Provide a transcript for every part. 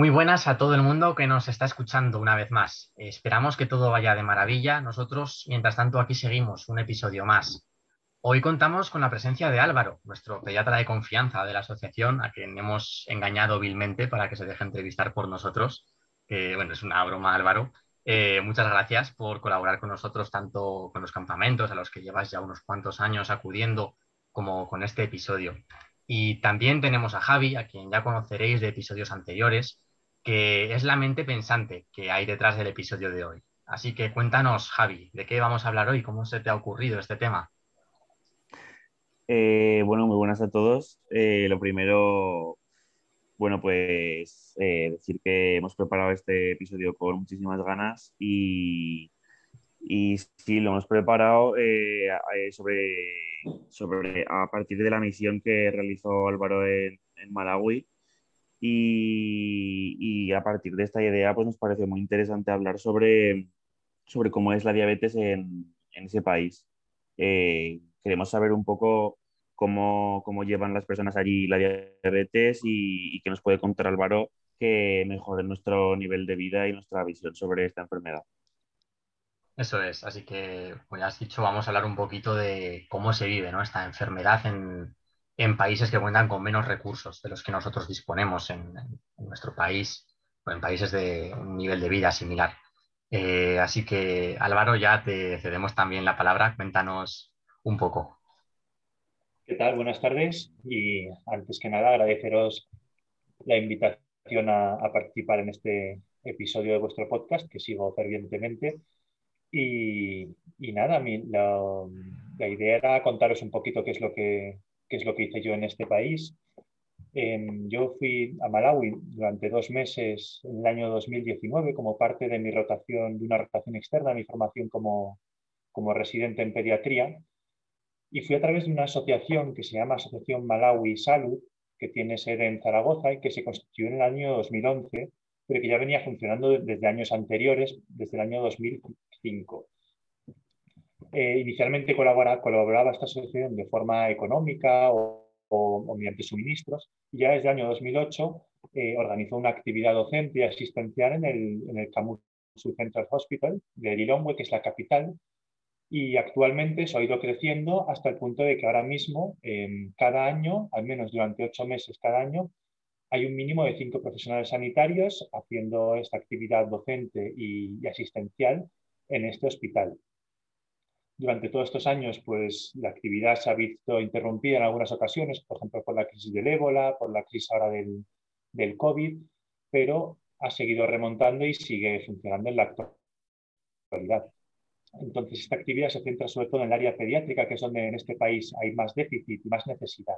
Muy buenas a todo el mundo que nos está escuchando una vez más. Esperamos que todo vaya de maravilla. Nosotros, mientras tanto, aquí seguimos un episodio más. Hoy contamos con la presencia de Álvaro, nuestro pediatra de confianza de la asociación, a quien hemos engañado vilmente para que se deje entrevistar por nosotros. bueno, es una broma, Álvaro. Eh, muchas gracias por colaborar con nosotros, tanto con los campamentos a los que llevas ya unos cuantos años acudiendo, como con este episodio. Y también tenemos a Javi, a quien ya conoceréis de episodios anteriores, que es la mente pensante que hay detrás del episodio de hoy. Así que cuéntanos, Javi, ¿de qué vamos a hablar hoy? ¿Cómo se te ha ocurrido este tema? Eh, bueno, muy buenas a todos. Eh, lo primero, bueno, pues eh, decir que hemos preparado este episodio con muchísimas ganas y, y sí, lo hemos preparado sobre sobre, a partir de la misión que realizó Álvaro en, Malawi. Y, a partir de esta idea, pues nos pareció muy interesante hablar sobre, sobre cómo es la diabetes en, ese país. Eh, queremos saber un poco cómo, cómo, llevan las personas allí la diabetes y, y qué nos puede contar Álvaro que mejore nuestro nivel de vida y nuestra visión sobre esta enfermedad. Eso es, así que, como ya has dicho, vamos a hablar un poquito de cómo se vive esta enfermedad en, países que cuentan con menos recursos de los que nosotros disponemos en, nuestro país o en países de un nivel de vida similar. Eh, así que, Álvaro, ya te cedemos también la palabra. Cuéntanos un poco. ¿Qué tal? Buenas tardes. Y antes que nada, agradeceros la invitación a, a participar en este episodio de vuestro podcast, que sigo fervientemente. Y, nada, la, idea era contaros un poquito qué es lo que, es lo que hice yo en este país. Em, yo fui a Malawi durante dos meses en el año 2019 como parte de mi rotación, de una rotación externa, mi formación como, como residente en pediatría. Y fui a través de una asociación que se llama Asociación Malawi Salud, que tiene sede en Zaragoza y que se constituyó en el año 2011 pero que ya venía funcionando desde años anteriores, desde el año 2005. Eh, inicialmente colaboraba esta asociación de forma económica o, mediante suministros y ya desde el año 2008 eh, organizó una actividad docente y asistencial en el, el Central Hospital de Lilongwe, que es la capital, y actualmente se ha ido creciendo hasta el punto de que ahora mismo, cada año, al menos durante ocho meses cada año, hay un mínimo de cinco profesionales sanitarios haciendo esta actividad docente y, asistencial en este hospital. Durante todos estos años, pues la actividad se ha visto interrumpida en algunas ocasiones, por ejemplo, por la crisis del ébola, por la crisis ahora del, del COVID, pero ha seguido remontando y sigue funcionando en la actualidad. Entonces, esta actividad se centra sobre todo en el área pediátrica, que es donde en este país hay más déficit y más necesidad.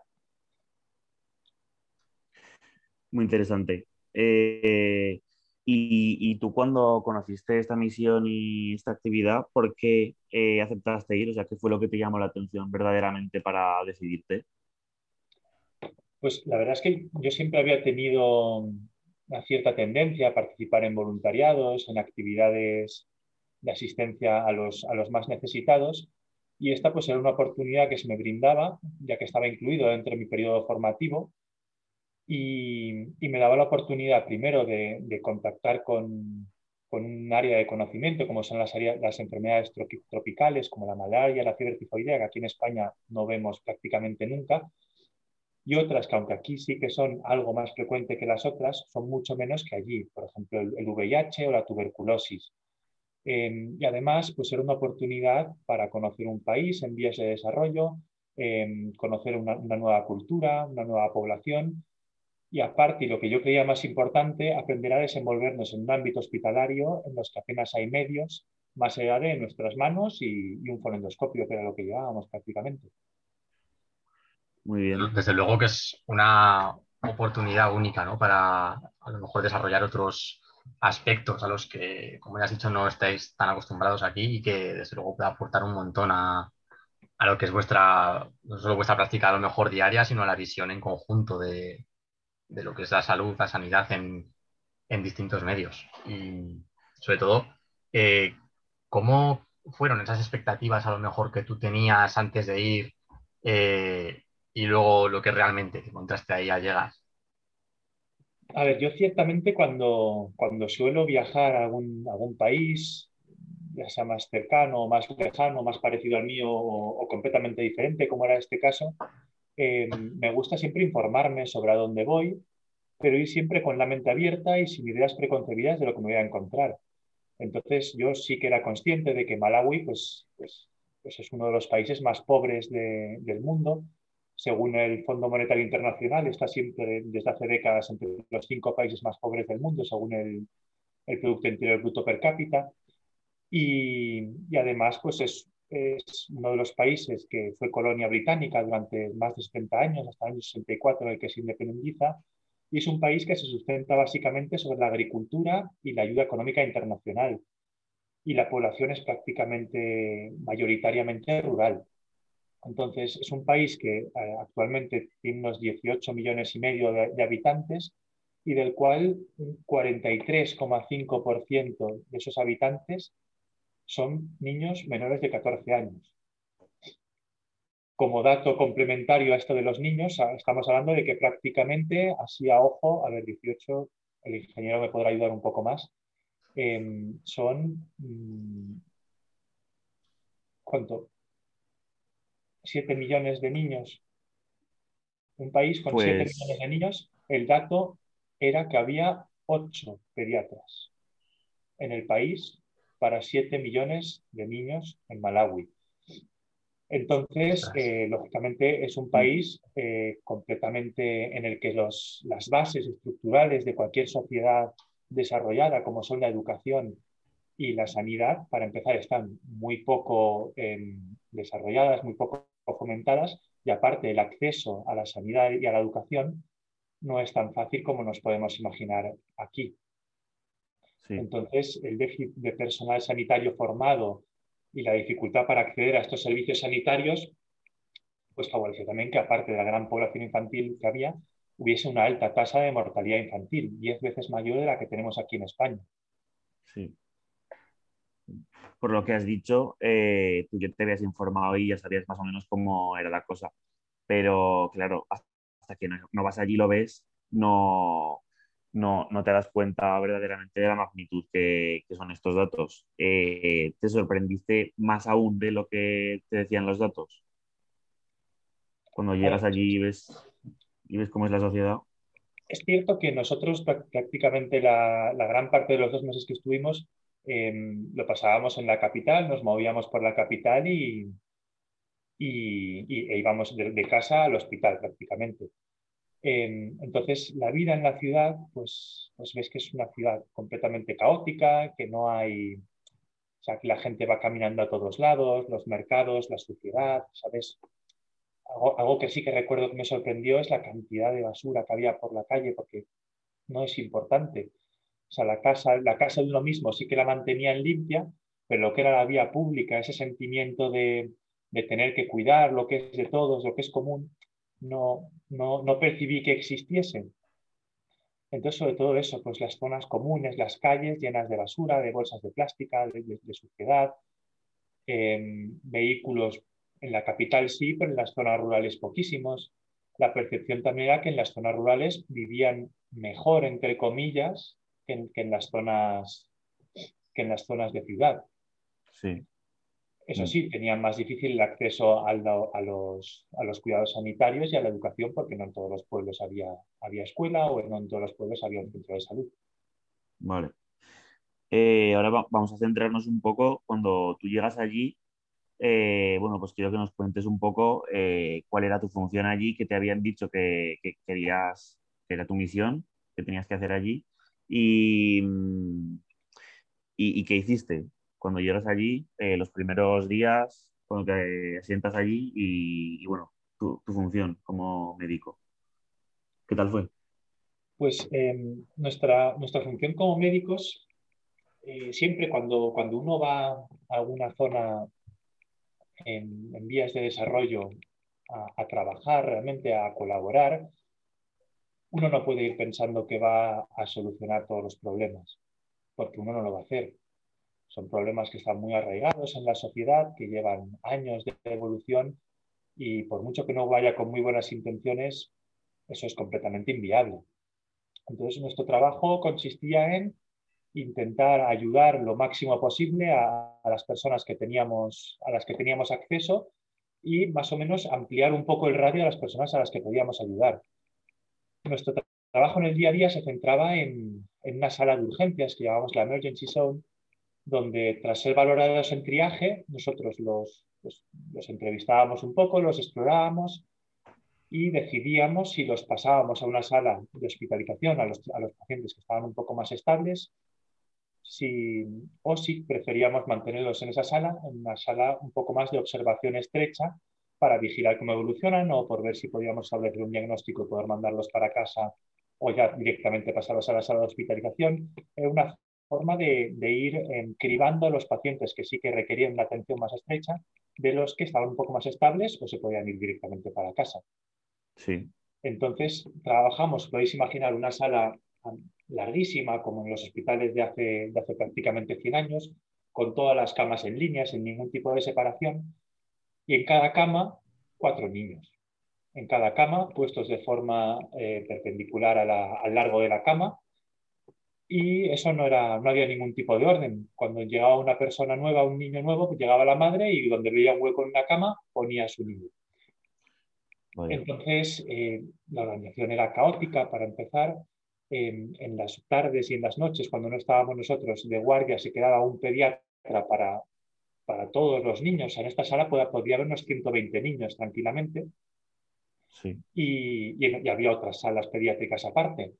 Muy interesante. Eh, y, tú cuando conociste esta misión y esta actividad, ¿por qué eh, aceptaste ir? O sea, ¿qué fue lo que te llamó la atención verdaderamente para decidirte? Pues la verdad es que yo siempre había tenido una cierta tendencia a participar en voluntariados, en actividades de asistencia a los, a los más necesitados, y esta pues era una oportunidad que se me brindaba, ya que estaba incluido dentro de mi periodo formativo, y, me daba la oportunidad primero de, contactar con, un área de conocimiento como son las, las enfermedades tropicales como la malaria, la fiebre tifoidea, que aquí en España no vemos prácticamente nunca, y otras que aunque aquí sí que son algo más frecuente que las otras, son mucho menos que allí, por ejemplo el, VIH o la tuberculosis. Em, y además, pues era una oportunidad para conocer un país en vías de desarrollo, em, conocer una, nueva cultura, una nueva población y aparte, y lo que yo creía más importante, aprender a desenvolvernos en un ámbito hospitalario en los que apenas hay medios, más allá de nuestras manos y, un fonendoscopio, que era lo que llevábamos prácticamente. Muy bien. Desde luego que es una oportunidad única ¿no? para a lo mejor desarrollar otros aspectos a los que, como ya has dicho, no estáis tan acostumbrados aquí y que desde luego puede aportar un montón a, a lo que es vuestra, no solo vuestra práctica a lo mejor diaria, sino a la visión en conjunto de, de lo que es la salud, la sanidad en, distintos medios. Y sobre todo, eh, ¿cómo fueron esas expectativas a lo mejor que tú tenías antes de ir eh, y luego lo que realmente te encontraste ahí al llegar? A ver, yo ciertamente cuando, cuando suelo viajar a algún, algún país, ya sea más cercano, más lejano, más parecido al mío o, completamente diferente, como era este caso, me gusta siempre informarme sobre a dónde voy, pero ir siempre con la mente abierta y sin ideas preconcebidas de lo que me voy a encontrar. Entonces, yo sí que era consciente de que Malawi pues, pues, pues es uno de los países más pobres del mundo. Según el Fondo Monetario Internacional, está siempre desde hace décadas entre los cinco países más pobres del mundo, según el, el Producto Interior Bruto per cápita. Y, y además, pues es, es, uno de los países que fue colonia británica durante más de 70 años, hasta el año 64, en el que se independiza, y es un país que se sustenta básicamente sobre la agricultura y la ayuda económica internacional. Y la población es prácticamente mayoritariamente rural. Entonces, es un país que eh, actualmente tiene unos 18 millones y medio de, habitantes y del cual un 43,5% de esos habitantes son niños menores de 14 años como dato complementario a esto de los niños, estamos hablando de que prácticamente, así a ojo, a ver, 18, el ingeniero me podrá ayudar un poco más, em, son, mm, ¿cuánto? 7 millones de niños. Un país con 7 pues millones de niños, el dato era que había 8 pediatras en el país para 7 millones de niños en Malawi. Entonces, eh, lógicamente, es un país eh, completamente en el que las bases estructurales de cualquier sociedad desarrollada, como son la educación y la sanidad, para empezar, están muy poco em, desarrolladas, muy poco fomentadas, y aparte el acceso a la sanidad y a la educación no es tan fácil como nos podemos imaginar aquí. Entonces, el déficit de personal sanitario formado y la dificultad para acceder a estos servicios sanitarios, pues favoreció también que aparte de la gran población infantil que había, hubiese una alta tasa de mortalidad infantil, 10 veces mayor de la que tenemos aquí en España. Sí. Por lo que has dicho, eh, tú ya te habías informado y ya sabías más o menos cómo era la cosa. Pero claro, hasta que no, no vas allí y lo ves, no, no, no, te das cuenta verdaderamente de la magnitud que, son estos datos. Eh, ¿Te sorprendiste más aún de lo que te decían los datos? Cuando llegas allí y ves, y ves cómo es la sociedad. Es cierto que nosotros prácticamente la, gran parte de los dos meses que estuvimos em, lo pasábamos en la capital, nos movíamos por la capital y, y, e íbamos de casa al hospital prácticamente. Entonces, la vida en la ciudad, pues, pues ves que es una ciudad completamente caótica, que no hay, o sea, que la gente va caminando a todos lados, los mercados, la suciedad, ¿sabes? Algo, que sí que recuerdo que me sorprendió es la cantidad de basura que había por la calle, porque no es importante. O sea, la casa, la casa de uno mismo sí que la mantenían limpia, pero lo que era la vía pública, ese sentimiento de, de tener que cuidar lo que es de todos, lo que es común, no, no, percibí que existiesen. Entonces, sobre todo eso, pues las zonas comunes, las calles llenas de basura, de bolsas de plástica, de, suciedad, em, vehículos en la capital sí, pero en las zonas rurales poquísimos. La percepción también era que en las zonas rurales vivían mejor, entre comillas, que en, las, zonas, que en las zonas de ciudad. Sí. Eso mm. sí, tenían más difícil el acceso a, los, cuidados sanitarios y a la educación porque no en todos los pueblos había, había escuela o no en todos los pueblos había un centro de salud. Vale. Eh, ahora vamos a centrarnos un poco cuando tú llegas allí. Eh, bueno, pues quiero que nos cuentes un poco eh, cuál era tu función allí, que te habían dicho que, querías, que era tu misión, que tenías que hacer allí y, y qué hiciste cuando llegas allí, eh, los primeros días, cuando te sientas allí y, bueno, tu, función como médico. ¿Qué tal fue? Pues em, nuestra, nuestra función como médicos, eh, siempre cuando, cuando uno va a alguna zona en, vías de desarrollo a, a, trabajar, realmente a colaborar, uno no puede ir pensando que va a solucionar todos los problemas, porque uno no lo va a hacer. Son problemas que están muy arraigados en la sociedad, que llevan años de evolución y por mucho que no vaya con muy buenas intenciones, eso es completamente inviable. Entonces, nuestro trabajo consistía en intentar ayudar lo máximo posible a, las personas que teníamos, a las que teníamos acceso y más o menos ampliar un poco el radio a las personas a las que podíamos ayudar. Nuestro trabajo en el día a día se centraba en, una sala de urgencias que llamamos la Emergency Zone, donde tras ser valorados en triaje, nosotros los, pues, los entrevistábamos un poco, los explorábamos y decidíamos si los pasábamos a una sala de hospitalización a los, a los pacientes que estaban un poco más estables si, o si preferíamos mantenerlos en esa sala, en una sala un poco más de observación estrecha para vigilar cómo evolucionan o por ver si podíamos establecer un diagnóstico y poder mandarlos para casa o ya directamente pasarlos a la sala de hospitalización. Es una forma de, ir cribando a los pacientes que sí que requerían una atención más estrecha de los que estaban un poco más estables o se podían ir directamente para casa. Sí. Entonces, trabajamos, podéis imaginar una sala larguísima, como en los hospitales de hace, de hace prácticamente 100 años, con todas las camas en línea, sin ningún tipo de separación, y en cada cama cuatro niños. En cada cama, puestos de forma eh, perpendicular al largo de la cama, y eso no, era, no había ningún tipo de orden. Cuando llegaba una persona nueva, un niño nuevo, pues llegaba la madre y donde veía un hueco en una cama ponía a su niño. Entonces, eh, la organización era caótica para empezar en, las tardes y en las noches, cuando no estábamos nosotros de guardia, se quedaba un pediatra para, para todos los niños. En esta sala podía, haber unos 120 niños tranquilamente. Y, y, había otras salas pediátricas aparte.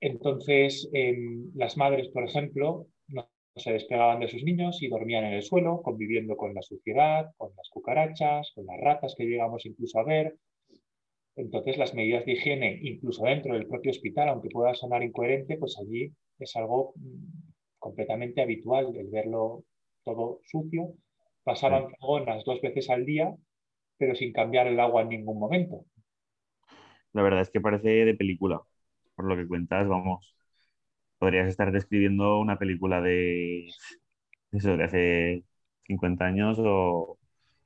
Entonces, em, las madres, por ejemplo, no se despegaban de sus niños y dormían en el suelo, conviviendo con la suciedad, con las cucarachas, con las ratas que llegamos incluso a ver, entonces, las medidas de higiene, incluso dentro del propio hospital, aunque pueda sonar incoherente, pues allí es algo mm, completamente habitual el verlo todo sucio. Pasaban unas dos veces al día, pero sin cambiar el agua en ningún momento. La verdad es que parece de película, por lo que cuentas, vamos. Podrías estar describiendo una película de, eso, de hace 50 años o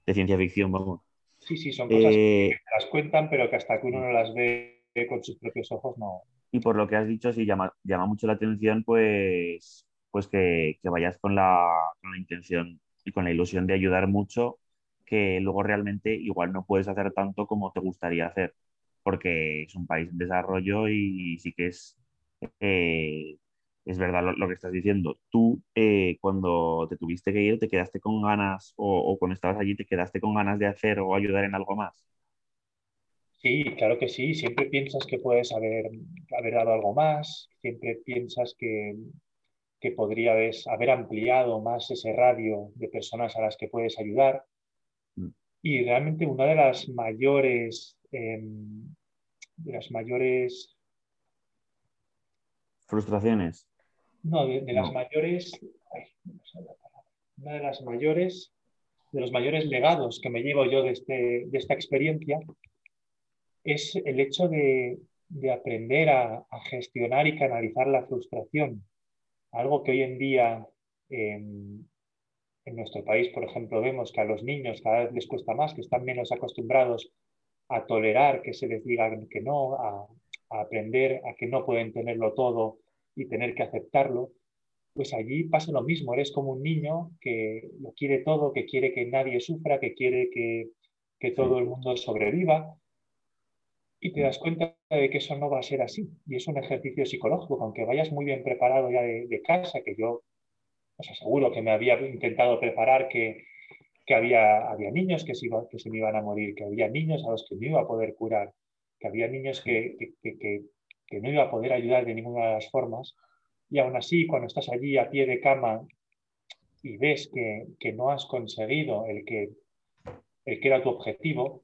de ciencia ficción, vamos. Sí, sí, son cosas que eh, las cuentan, pero que hasta que uno no las ve con sus propios ojos no. Y por lo que has dicho, sí llama, llama mucho la atención, pues, pues que, vayas con la, con la intención y con la ilusión de ayudar mucho, que luego realmente igual no puedes hacer tanto como te gustaría hacer, porque es un país en desarrollo y, sí que es eh, es verdad lo, que estás diciendo. Tú, eh, cuando te tuviste que ir, ¿te quedaste con ganas o, cuando estabas allí, te quedaste con ganas de hacer o ayudar en algo más? Sí, claro que sí. Siempre piensas que puedes haber, haber dado algo más, siempre piensas que, que podrías haber ampliado más ese radio de personas a las que puedes ayudar. Mm. Y realmente una de las mayores, em, de las mayores frustraciones. No, de, las mayores, una de las mayores, de los mayores legados que me llevo yo de, este, de esta experiencia es el hecho de, aprender a, gestionar y canalizar la frustración. Algo que hoy en día en, nuestro país, por ejemplo, vemos que a los niños cada vez les cuesta más, que están menos acostumbrados a tolerar que se les diga que no, a aprender a que no pueden tenerlo todo y tener que aceptarlo, pues allí pasa lo mismo, eres como un niño que lo quiere todo, que quiere que nadie sufra, que quiere que, todo el mundo sobreviva, y te das cuenta de que eso no va a ser así. Y es un ejercicio psicológico, aunque vayas muy bien preparado ya de, casa, que yo os aseguro que me había intentado preparar que, había, había niños que se, que se me iban a morir, que había niños a los que no iba a poder curar, que había niños que, que no iba a poder ayudar de ninguna de las formas. Y aún así, cuando estás allí a pie de cama y ves que, no has conseguido el que, el que era tu objetivo,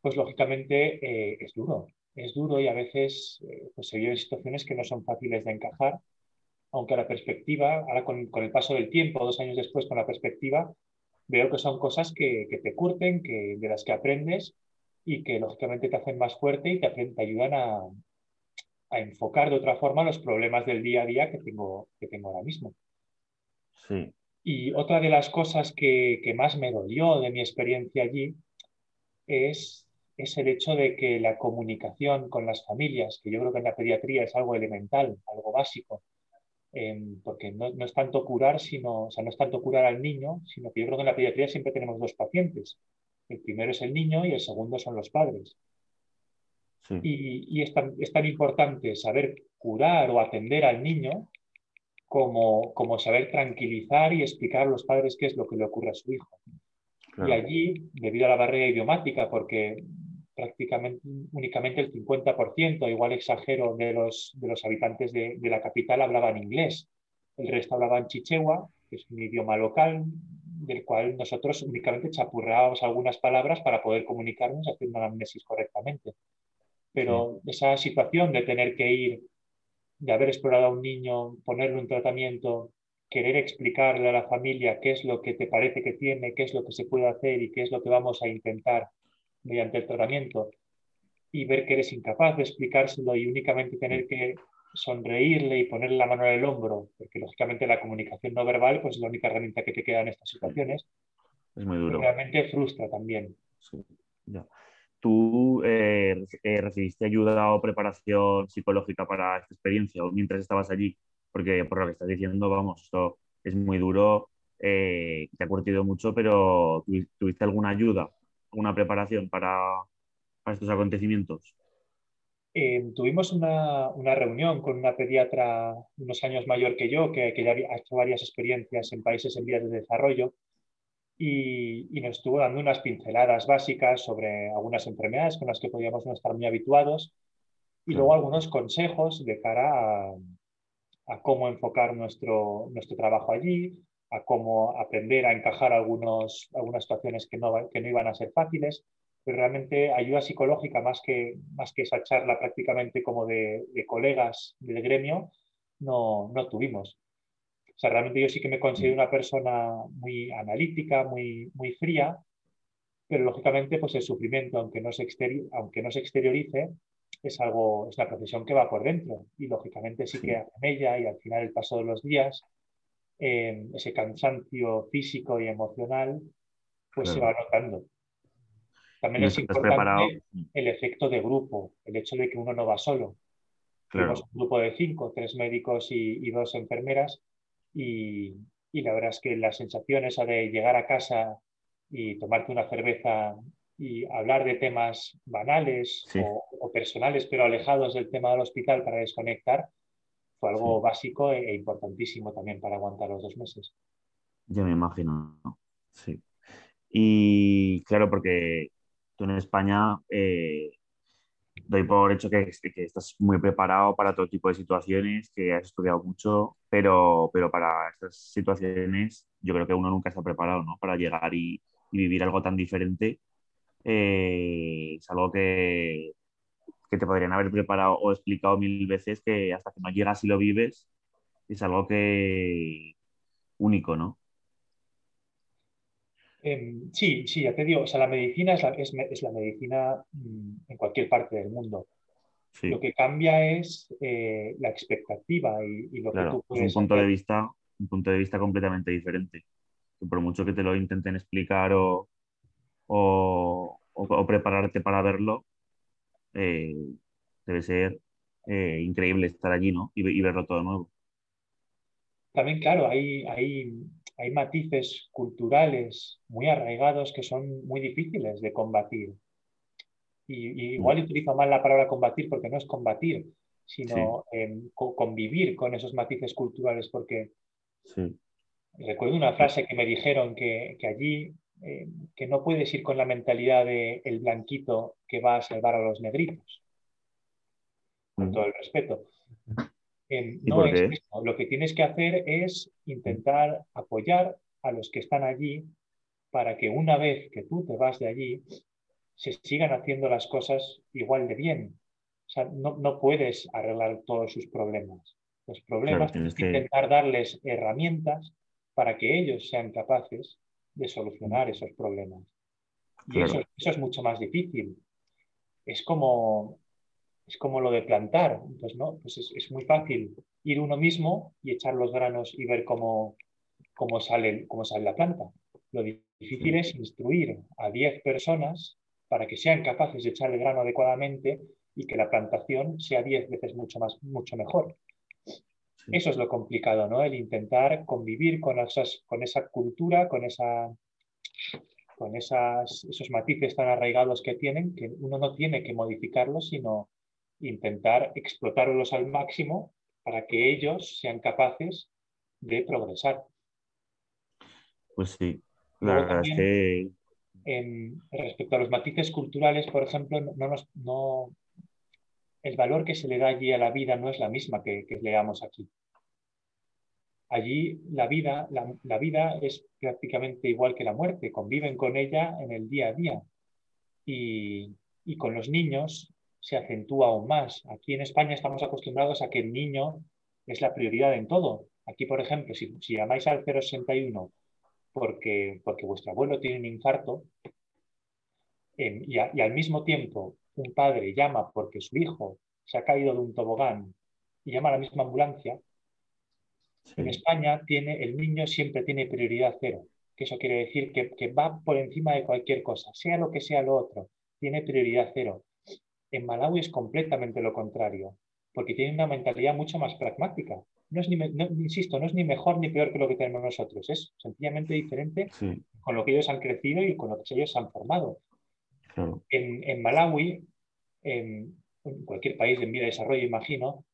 pues lógicamente eh, es duro. Es duro y a veces eh, pues se viven situaciones que no son fáciles de encajar, aunque a la perspectiva, ahora con, el paso del tiempo, dos años después con la perspectiva, veo que son cosas que, te curten, que, de las que aprendes y que lógicamente te hacen más fuerte y te, te ayudan a, a enfocar de otra forma los problemas del día a día que tengo, que tengo ahora mismo. Sí. Y otra de las cosas que, más me dolió de mi experiencia allí es es el hecho de que la comunicación con las familias, que yo creo que en la pediatría es algo elemental, algo básico, em, porque no, es tanto curar, sino, o sea, no es tanto curar al niño, sino que yo creo que en la pediatría siempre tenemos dos pacientes. El primero es el niño y el segundo son los padres. Y, es, tan, es, tan, importante saber curar o atender al niño como, como saber tranquilizar y explicar a los padres qué es lo que le ocurre a su hijo. Y allí, debido a la barrera idiomática, porque prácticamente únicamente el 50%, igual exagero, de los, de los habitantes de, de, la capital hablaban inglés. El resto hablaban chichewa, que es un idioma local, del cual nosotros únicamente chapurrábamos algunas palabras para poder comunicarnos haciendo la amnesis correctamente. Pero esa situación de tener que ir, de haber explorado a un niño, ponerle un tratamiento, querer explicarle a la familia qué es lo que te parece que tiene, qué es lo que se puede hacer y qué es lo que vamos a intentar mediante el tratamiento y ver que eres incapaz de explicárselo y únicamente tener que sonreírle y ponerle la mano en el hombro, porque lógicamente la comunicación no verbal pues, es la única herramienta que te queda en estas situaciones. Es muy duro. Realmente frustra también. ¿Tú eh, eh, recibiste ayuda o preparación psicológica para esta experiencia o mientras estabas allí? porque por lo que estás diciendo, vamos, esto es muy duro, eh, te ha curtido mucho, pero ¿tuviste alguna ayuda, alguna preparación para, estos acontecimientos? Eh, tuvimos una, reunión con una pediatra unos años mayor que yo, que, ya ha hecho varias experiencias en países en vías de desarrollo, y, y, nos estuvo dando unas pinceladas básicas sobre algunas enfermedades con las que podíamos no estar muy habituados, y luego algunos consejos de cara a, a cómo enfocar nuestro, nuestro trabajo allí, a cómo aprender a encajar algunos, algunas situaciones que no, que no iban a ser fáciles, pero realmente ayuda psicológica más que, más que esa charla prácticamente como de, de colegas del gremio, no, no tuvimos. O sea, realmente yo sí que me considero una persona muy analítica, muy, muy fría, pero lógicamente pues el sufrimiento, aunque no se, aunque no se exteriorice, es algo, es una profesión que va por dentro y lógicamente sí, que en ella y al final el paso de los días, eh, ese cansancio físico y emocional, pues se va notando. También es importante el efecto de grupo, el hecho de que uno no va solo. Tenemos un grupo de cinco, tres médicos y, dos enfermeras y, y, la verdad es que la sensación esa de llegar a casa y tomarte una cerveza y hablar de temas banales o, personales, pero alejados del tema del hospital para desconectar, fue algo básico e, e, importantísimo también para aguantar los dos meses. Ya me imagino, sí. Y claro, porque tú en España eh, doy por hecho que, que, estás muy preparado para todo tipo de situaciones, que has estudiado mucho, pero, pero para estas situaciones yo creo que uno nunca está preparado ¿no? para llegar y, y vivir algo tan diferente eh, es algo que, te podrían haber preparado o explicado mil veces que hasta que no llegas y lo vives, es algo que único, ¿no? Em, sí, sí, ya te digo, o sea, la medicina es la, medicina mm, en cualquier parte del mundo. Lo que cambia es eh, la expectativa y, lo que tú puedes un punto de vista, un punto de vista completamente diferente. Que por mucho que te lo intenten explicar o, o, prepararte para verlo, eh, debe ser eh, increíble estar allí ¿no? y, verlo todo nuevo. También, claro, hay, hay, hay matices culturales muy arraigados que son muy difíciles de combatir. Y, igual mm. utilizo mal la palabra combatir porque no es combatir, sino em, convivir con esos matices culturales, porque recuerdo una frase que me dijeron que, que allí eh, que no puedes ir con la mentalidad de el blanquito que va a salvar a los negritos, con todo el respeto. Eh, no es Lo que tienes que hacer es intentar apoyar a los que están allí para que una vez que tú te vas de allí, se sigan haciendo las cosas igual de bien. O sea, no, puedes arreglar todos sus problemas. Los problemas tienes que intentar darles herramientas para que ellos sean capaces de solucionar esos problemas. Y eso, es mucho más difícil. Es como, es como lo de plantar. Pues no, pues es, muy fácil ir uno mismo y echar los granos y ver cómo, cómo, sale, cómo sale la planta. Lo difícil es instruir a 10 personas para que sean capaces de echar el grano adecuadamente y que la plantación sea 10 veces mucho, más, mucho mejor. Eso es lo complicado, ¿no? El intentar convivir con, esas, con esa cultura, con, esa, con esas, esos matices tan arraigados que tienen, que uno no tiene que modificarlos, sino intentar explotarlos al máximo para que ellos sean capaces de progresar. Pues sí, la verdad es que... respecto a los matices culturales, por ejemplo, no, no, el valor que se le da allí a la vida no es la misma que, que leamos aquí. Allí la vida, la, vida es prácticamente igual que la muerte, conviven con ella en el día a día. Y, con los niños se acentúa aún más. Aquí en España estamos acostumbrados a que el niño es la prioridad en todo. Aquí, por ejemplo, si, llamáis al 061 porque, porque vuestro abuelo tiene un infarto y, al mismo tiempo un padre llama porque su hijo se ha caído de un tobogán y llama a la misma ambulancia, en España tiene, el niño siempre tiene prioridad cero, que eso quiere decir que, que, va por encima de cualquier cosa, sea lo que sea lo otro, tiene prioridad cero. En Malawi es completamente lo contrario, porque tiene una mentalidad mucho más pragmática. No es ni, insisto, no es ni mejor ni peor que lo que tenemos nosotros, es sencillamente diferente con lo que ellos han crecido y con lo que ellos han formado. En, Malawi, en, cualquier país en vía de desarrollo, imagino,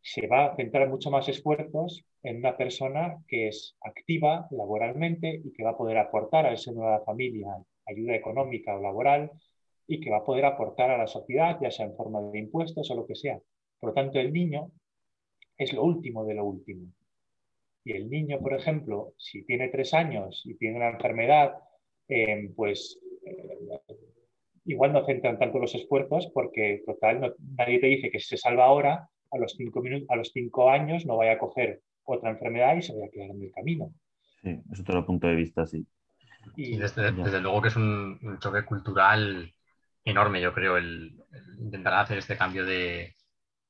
se va a centrar mucho más esfuerzos en una persona que es activa laboralmente y que va a poder aportar al seno de la familia ayuda económica o laboral y que va a poder aportar a la sociedad, ya sea en forma de impuestos o lo que sea. Por lo tanto, el niño es lo último de lo último. Y el niño, por ejemplo, si tiene tres años y tiene una enfermedad, eh, pues eh, igual no centran tanto los esfuerzos porque, total, nadie te dice que si se salva ahora, a los cinco, minutos, a los cinco años no vaya a coger otra enfermedad y se vaya a quedar en el camino. Sí, es otro punto de vista, sí. Y desde, luego que es un, choque cultural enorme, yo creo, el, intentar hacer este cambio de,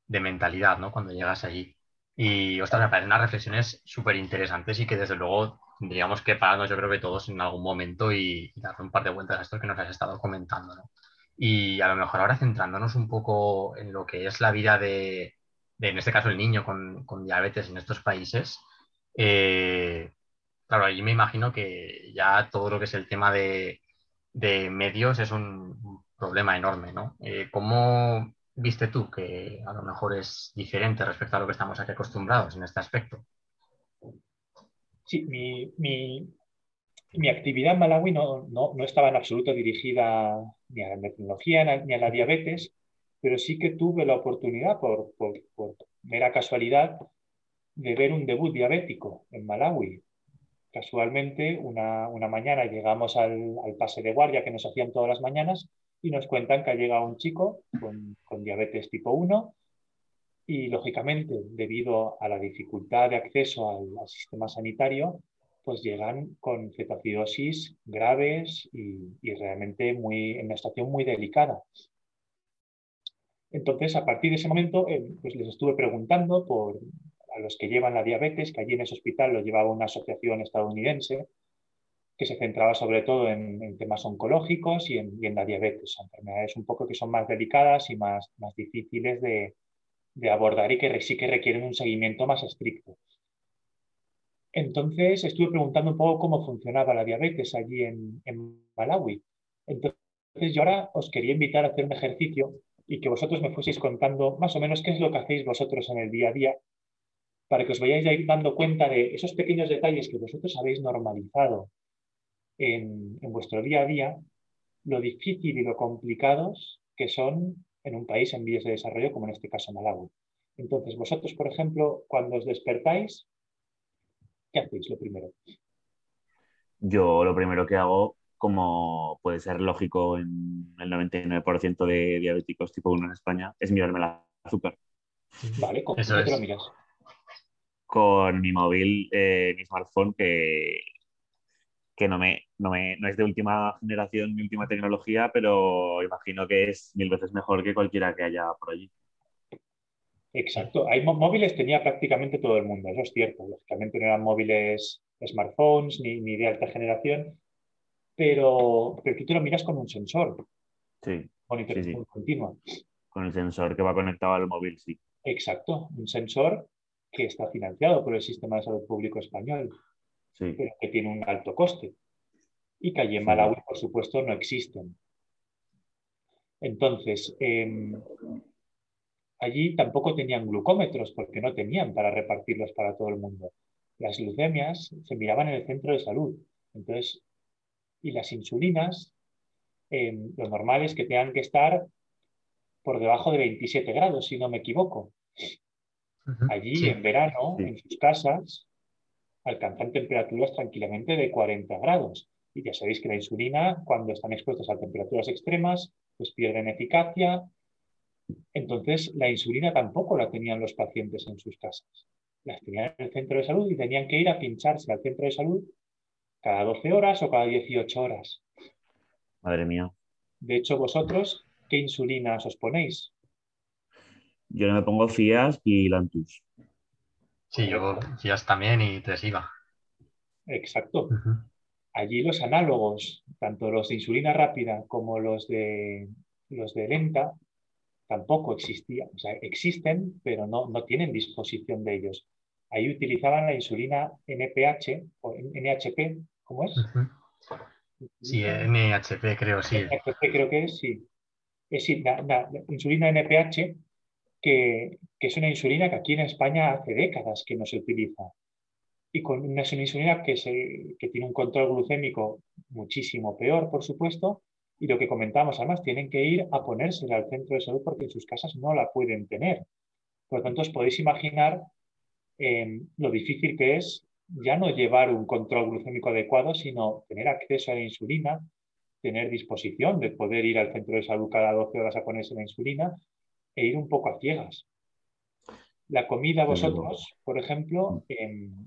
mentalidad, ¿no? Cuando llegas allí. Y, ostras, me parecen unas reflexiones súper interesantes y que desde luego tendríamos que pararnos, yo creo que todos en algún momento y, dar un par de vueltas a esto que nos has estado comentando, ¿no? Y a lo mejor ahora centrándonos un poco en lo que es la vida de, en este caso el niño con, diabetes en estos países, eh, claro, allí me imagino que ya todo lo que es el tema de, medios es un problema enorme, ¿no? Eh, ¿Cómo viste tú que a lo mejor es diferente respecto a lo que estamos aquí acostumbrados en este aspecto? Sí, mi, actividad en Malawi no, estaba en absoluto dirigida ni a la tecnología ni a la diabetes, pero sí que tuve la oportunidad, por, mera casualidad, de ver un debut diabético en Malawi. Casualmente, una, mañana llegamos al, pase de guardia que nos hacían todas las mañanas y nos cuentan que ha llegado un chico con, diabetes tipo 1 y, lógicamente, debido a la dificultad de acceso al, sistema sanitario, pues llegan con cetoacidosis graves y, y, realmente muy, en una situación muy delicada. Entonces, a partir de ese momento, eh, pues les estuve preguntando por a los que llevan la diabetes, que allí en ese hospital lo llevaba una asociación estadounidense que se centraba sobre todo en, temas oncológicos y en, la diabetes, enfermedades un poco que son más delicadas y más, más difíciles de, abordar y que sí que requieren un seguimiento más estricto. Entonces estuve preguntando un poco cómo funcionaba la diabetes allí en, en Malawi. Entonces yo ahora os quería invitar a hacer un ejercicio y que vosotros me fueseis contando más o menos qué es lo que hacéis vosotros en el día a día, para que os vayáis a ir dando cuenta de esos pequeños detalles que vosotros habéis normalizado en, vuestro día a día, lo difícil y lo complicados que son en un país en vías de desarrollo, como en este caso Malawi. Entonces, vosotros, por ejemplo, cuando os despertáis, ¿qué hacéis lo primero? Yo lo primero que hago como puede ser lógico en el 99% de diabéticos tipo 1 en España, es mirarme el azúcar. Vale, ¿cómo te lo miras? Con mi móvil, eh, mi smartphone, que, que no, me, no, me, no es de última generación ni última tecnología, pero imagino que es mil veces mejor que cualquiera que haya por allí. Exacto. Hay móviles tenía prácticamente todo el mundo, eso es cierto. Lógicamente no eran móviles smartphones ni, ni de alta generación, pero, pero tú te lo miras con un sensor. Sí. Monitorización continua. Con el sensor que va conectado al móvil, sí. Exacto, un sensor que está financiado por el Sistema de Salud Público Español, Sí. pero que tiene un alto coste y en Malawi, por supuesto, no existen. Entonces, em, allí tampoco tenían glucómetros porque no tenían para repartirlos para todo el mundo. Las leucemias se miraban en el centro de salud. Entonces, y las insulinas, em, lo normal es que tengan que estar por debajo de 27 grados, si no me equivoco. Allí Sí. en verano, Sí. en sus casas, alcanzan temperaturas tranquilamente de 40 grados. Y ya sabéis que la insulina, cuando están expuestos a temperaturas extremas, pues pierden eficacia. Entonces, la insulina tampoco la tenían los pacientes en sus casas. Las tenían en el centro de salud y tenían que ir a pincharse al centro de salud cada 12 horas o cada 18 horas. Madre mía. De hecho, vosotros, ¿qué insulinas os ponéis? Yo no me pongo Fias y Lantus. Sí, yo Fias también y Tresiva. Exacto. Allí los análogos, tanto los de insulina rápida como los de, los de lenta, tampoco existían. O sea, existen, pero no, no tienen disposición de ellos. Ahí utilizaban la insulina NPH o NHP, ¿cómo es? Sí, NHP creo, sí. NHP creo que es, sí. Es sí, la, la- la insulina NPH, que, que es una insulina que aquí en España hace décadas que no se utiliza. Y con una, es insulina que, se, que tiene un control glucémico muchísimo peor, por supuesto, y lo que comentamos, además, tienen que ir a ponérsela al centro de salud porque en sus casas no la pueden tener. Por lo tanto, os podéis imaginar eh, lo difícil que es ya no llevar un control glucémico adecuado, sino tener acceso a la insulina, tener disposición de poder ir al centro de salud cada 12 horas a ponerse la insulina e ir un poco a ciegas. La comida vosotros, por ejemplo, em,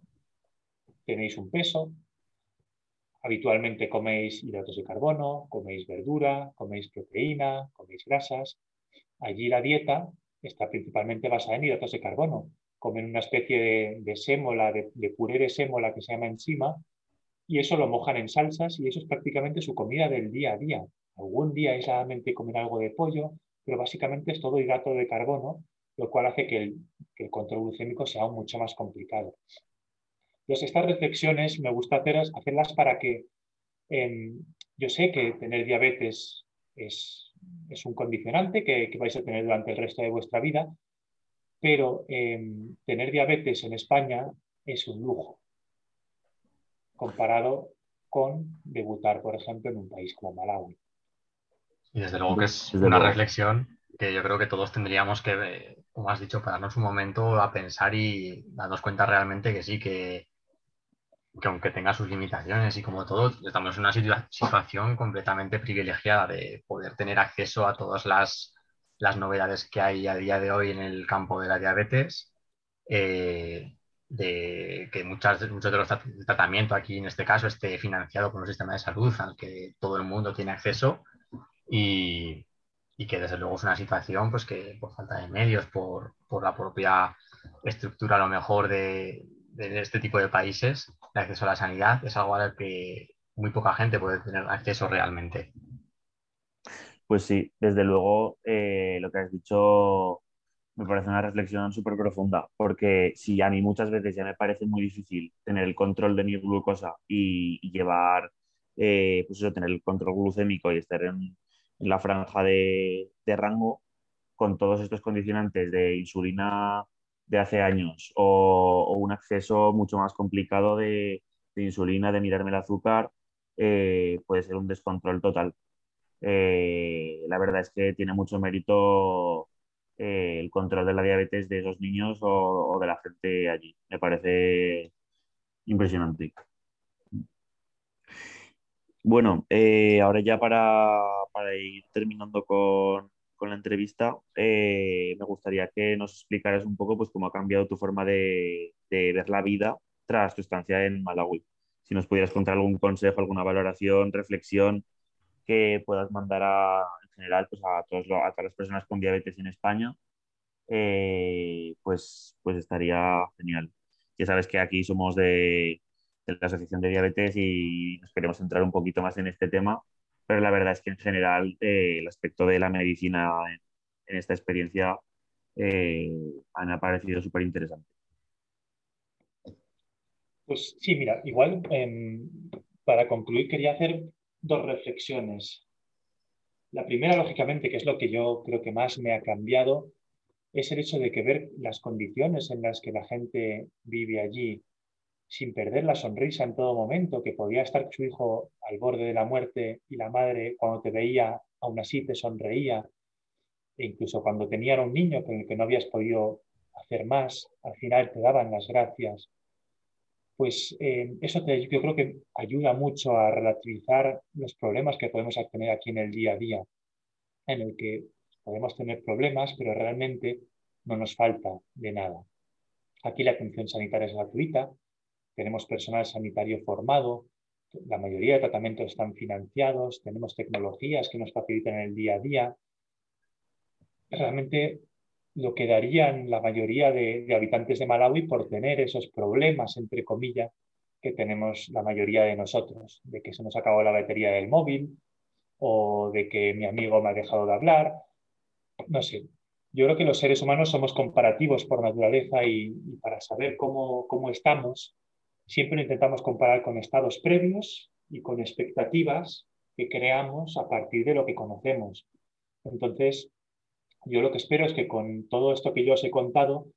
tenéis un peso, habitualmente coméis hidratos de carbono, coméis verdura, coméis proteína, coméis grasas. Allí la dieta está principalmente basada en hidratos de carbono. Comen una especie de, de sémola, de, puré de sémola que se llama enzima, y eso lo mojan en salsas y eso es prácticamente su comida del día a día. Algún día aisladamente comen algo de pollo, pero básicamente es todo hidrato de carbono, lo cual hace que el, que el control glucémico sea mucho más complicado. Entonces, estas reflexiones me gusta hacerlas, hacerlas para que eh, yo sé que tener diabetes es, es un condicionante que, que, vais a tener durante el resto de vuestra vida, pero eh, tener diabetes en España es un lujo comparado con debutar, por ejemplo, en un país como Malawi. Y desde luego que es una reflexión que yo creo que todos tendríamos que, como has dicho, pararnos un momento a pensar y darnos cuenta realmente que sí, que, que aunque tenga sus limitaciones y como todo, estamos en una situa situación completamente privilegiada de poder tener acceso a todas las, las, novedades que hay a día de hoy en el campo de la diabetes, eh, de que muchas, muchos de los tratamientos aquí en este caso esté financiado por un sistema de salud al que todo el mundo tiene acceso y, y que desde luego es una situación pues que por falta de medios, por, por la propia estructura a lo mejor de, de, este tipo de países, el acceso a la sanidad es algo al que muy poca gente puede tener acceso realmente. Pues sí, desde luego eh, lo que has dicho me parece una reflexión súper profunda, porque si a mí muchas veces ya me parece muy difícil tener el control de mi glucosa y, llevar, eh, pues eso, tener el control glucémico y estar en, la franja de, rango con todos estos condicionantes de insulina de hace años o, un acceso mucho más complicado de, de, insulina, de mirarme el azúcar, eh, puede ser un descontrol total. Eh, la verdad es que tiene mucho mérito eh, el control de la diabetes de esos niños o, de la gente allí. Me parece impresionante. Bueno, ahora ya para, para, ir terminando con, con la entrevista, eh, me gustaría que nos explicaras un poco pues, cómo ha cambiado tu forma de, ver la vida tras tu estancia en Malawi. Si nos pudieras contar algún consejo, alguna valoración, reflexión que puedas mandar a, en general pues, a, todos, a todas las personas con diabetes en España, eh, pues, pues estaría genial. Ya sabes que aquí somos de, de la Asociación de Diabetes y nos queremos centrar un poquito más en este tema pero la verdad es que en general eh, el aspecto de la medicina en, esta experiencia eh, me ha parecido súper interesante. Pues sí, mira, igual em, para concluir quería hacer dos reflexiones. La primera, lógicamente, que es lo que yo creo que más me ha cambiado, es el hecho de que ver las condiciones en las que la gente vive allí sin perder la sonrisa en todo momento, que podía estar su hijo al borde de la muerte y la madre cuando te veía aún así te sonreía, e incluso cuando tenían un niño con el que no habías podido hacer más, al final te daban las gracias pues eh, eso yo creo que ayuda mucho a relativizar los problemas que podemos tener aquí en el día a día, en el que podemos tener problemas, pero realmente no nos falta de nada. Aquí la atención sanitaria es gratuita, tenemos personal sanitario formado, la mayoría de tratamientos están financiados, tenemos tecnologías que nos facilitan el día a día. Realmente lo que darían la mayoría de, habitantes de Malawi por tener esos problemas, entre comillas, que tenemos la mayoría de nosotros, de que se nos acabó la batería del móvil o de que mi amigo me ha dejado de hablar. No sé, yo creo que los seres humanos somos comparativos por naturaleza y, para saber cómo, cómo estamos, siempre intentamos comparar con estados previos y con expectativas que creamos a partir de lo que conocemos. Entonces, yo lo que espero es que con todo esto que yo os he contado,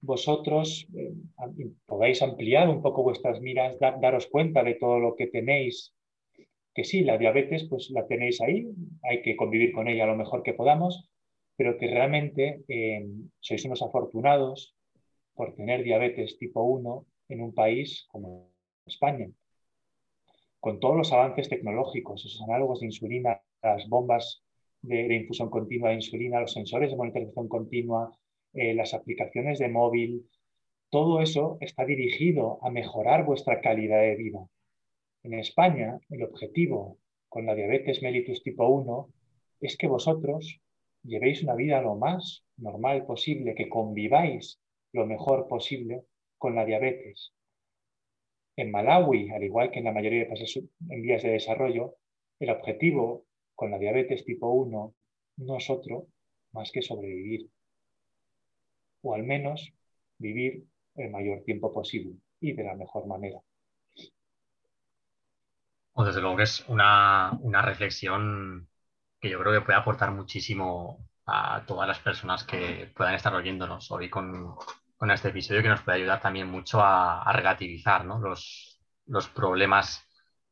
vosotros eh, podáis ampliar un poco vuestras miras, daros cuenta de todo lo que tenéis, que sí, la diabetes pues la tenéis ahí, hay que convivir con ella lo mejor que podamos, pero que realmente eh, sois unos afortunados por tener diabetes tipo 1 en un país como España. Con todos los avances tecnológicos, esos análogos de insulina, las bombas de, infusión continua de insulina, los sensores de monitorización continua, eh, las aplicaciones de móvil, todo eso está dirigido a mejorar vuestra calidad de vida. En España, el objetivo con la diabetes mellitus tipo 1 es que vosotros llevéis una vida lo más normal posible, que conviváis lo mejor posible con la diabetes. En Malawi, al igual que en la mayoría de países en vías de desarrollo, el objetivo con la diabetes tipo 1 no es otro más que sobrevivir, o al menos vivir el mayor tiempo posible y de la mejor manera. Pues desde luego que es una, reflexión que yo creo que puede aportar muchísimo a todas las personas que puedan estar oyéndonos hoy con, este episodio, que nos puede ayudar también mucho a, relativizar los, los problemas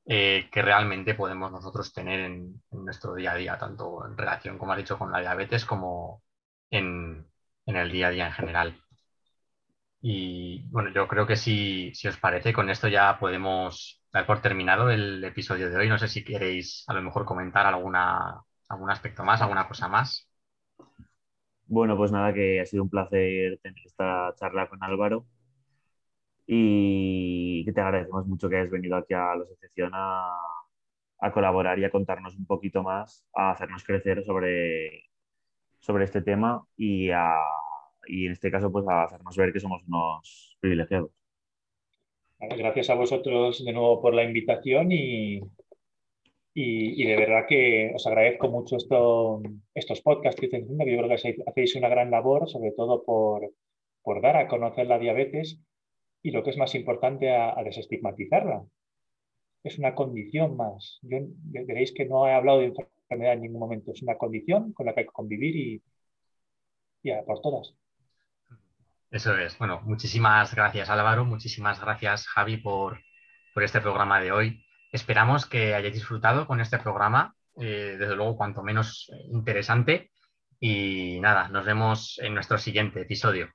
eh, que realmente podemos nosotros tener en, nuestro día a día, tanto en relación, como ha dicho, con la diabetes como en, el día a día en general. Y bueno, yo creo que si, si os parece, con esto ya podemos dar por terminado el episodio de hoy. No sé si queréis a lo mejor comentar alguna, algún aspecto más, alguna cosa más. Bueno, pues nada, que ha sido un placer tener esta charla con Álvaro y que te agradecemos mucho que hayas venido aquí a la asociación a, colaborar y a contarnos un poquito más, a hacernos crecer sobre, sobre este tema y, y en este caso pues a hacernos ver que somos unos privilegiados. Gracias a vosotros de nuevo por la invitación y, y, de verdad que os agradezco mucho esto, estos podcasts que estáis haciendo, que yo creo que hacéis una gran labor, sobre todo por, por dar a conocer la diabetes y lo que es más importante, a, desestigmatizarla. Es una condición más. Yo, veréis que no he hablado de enfermedad en ningún momento. Es una condición con la que hay que convivir y, y por todas. Eso es. Bueno, muchísimas gracias Álvaro, muchísimas gracias Javi por, por este programa de hoy. Esperamos que hayáis disfrutado con este programa, eh, desde luego cuanto menos interesante. Y nada, nos vemos en nuestro siguiente episodio.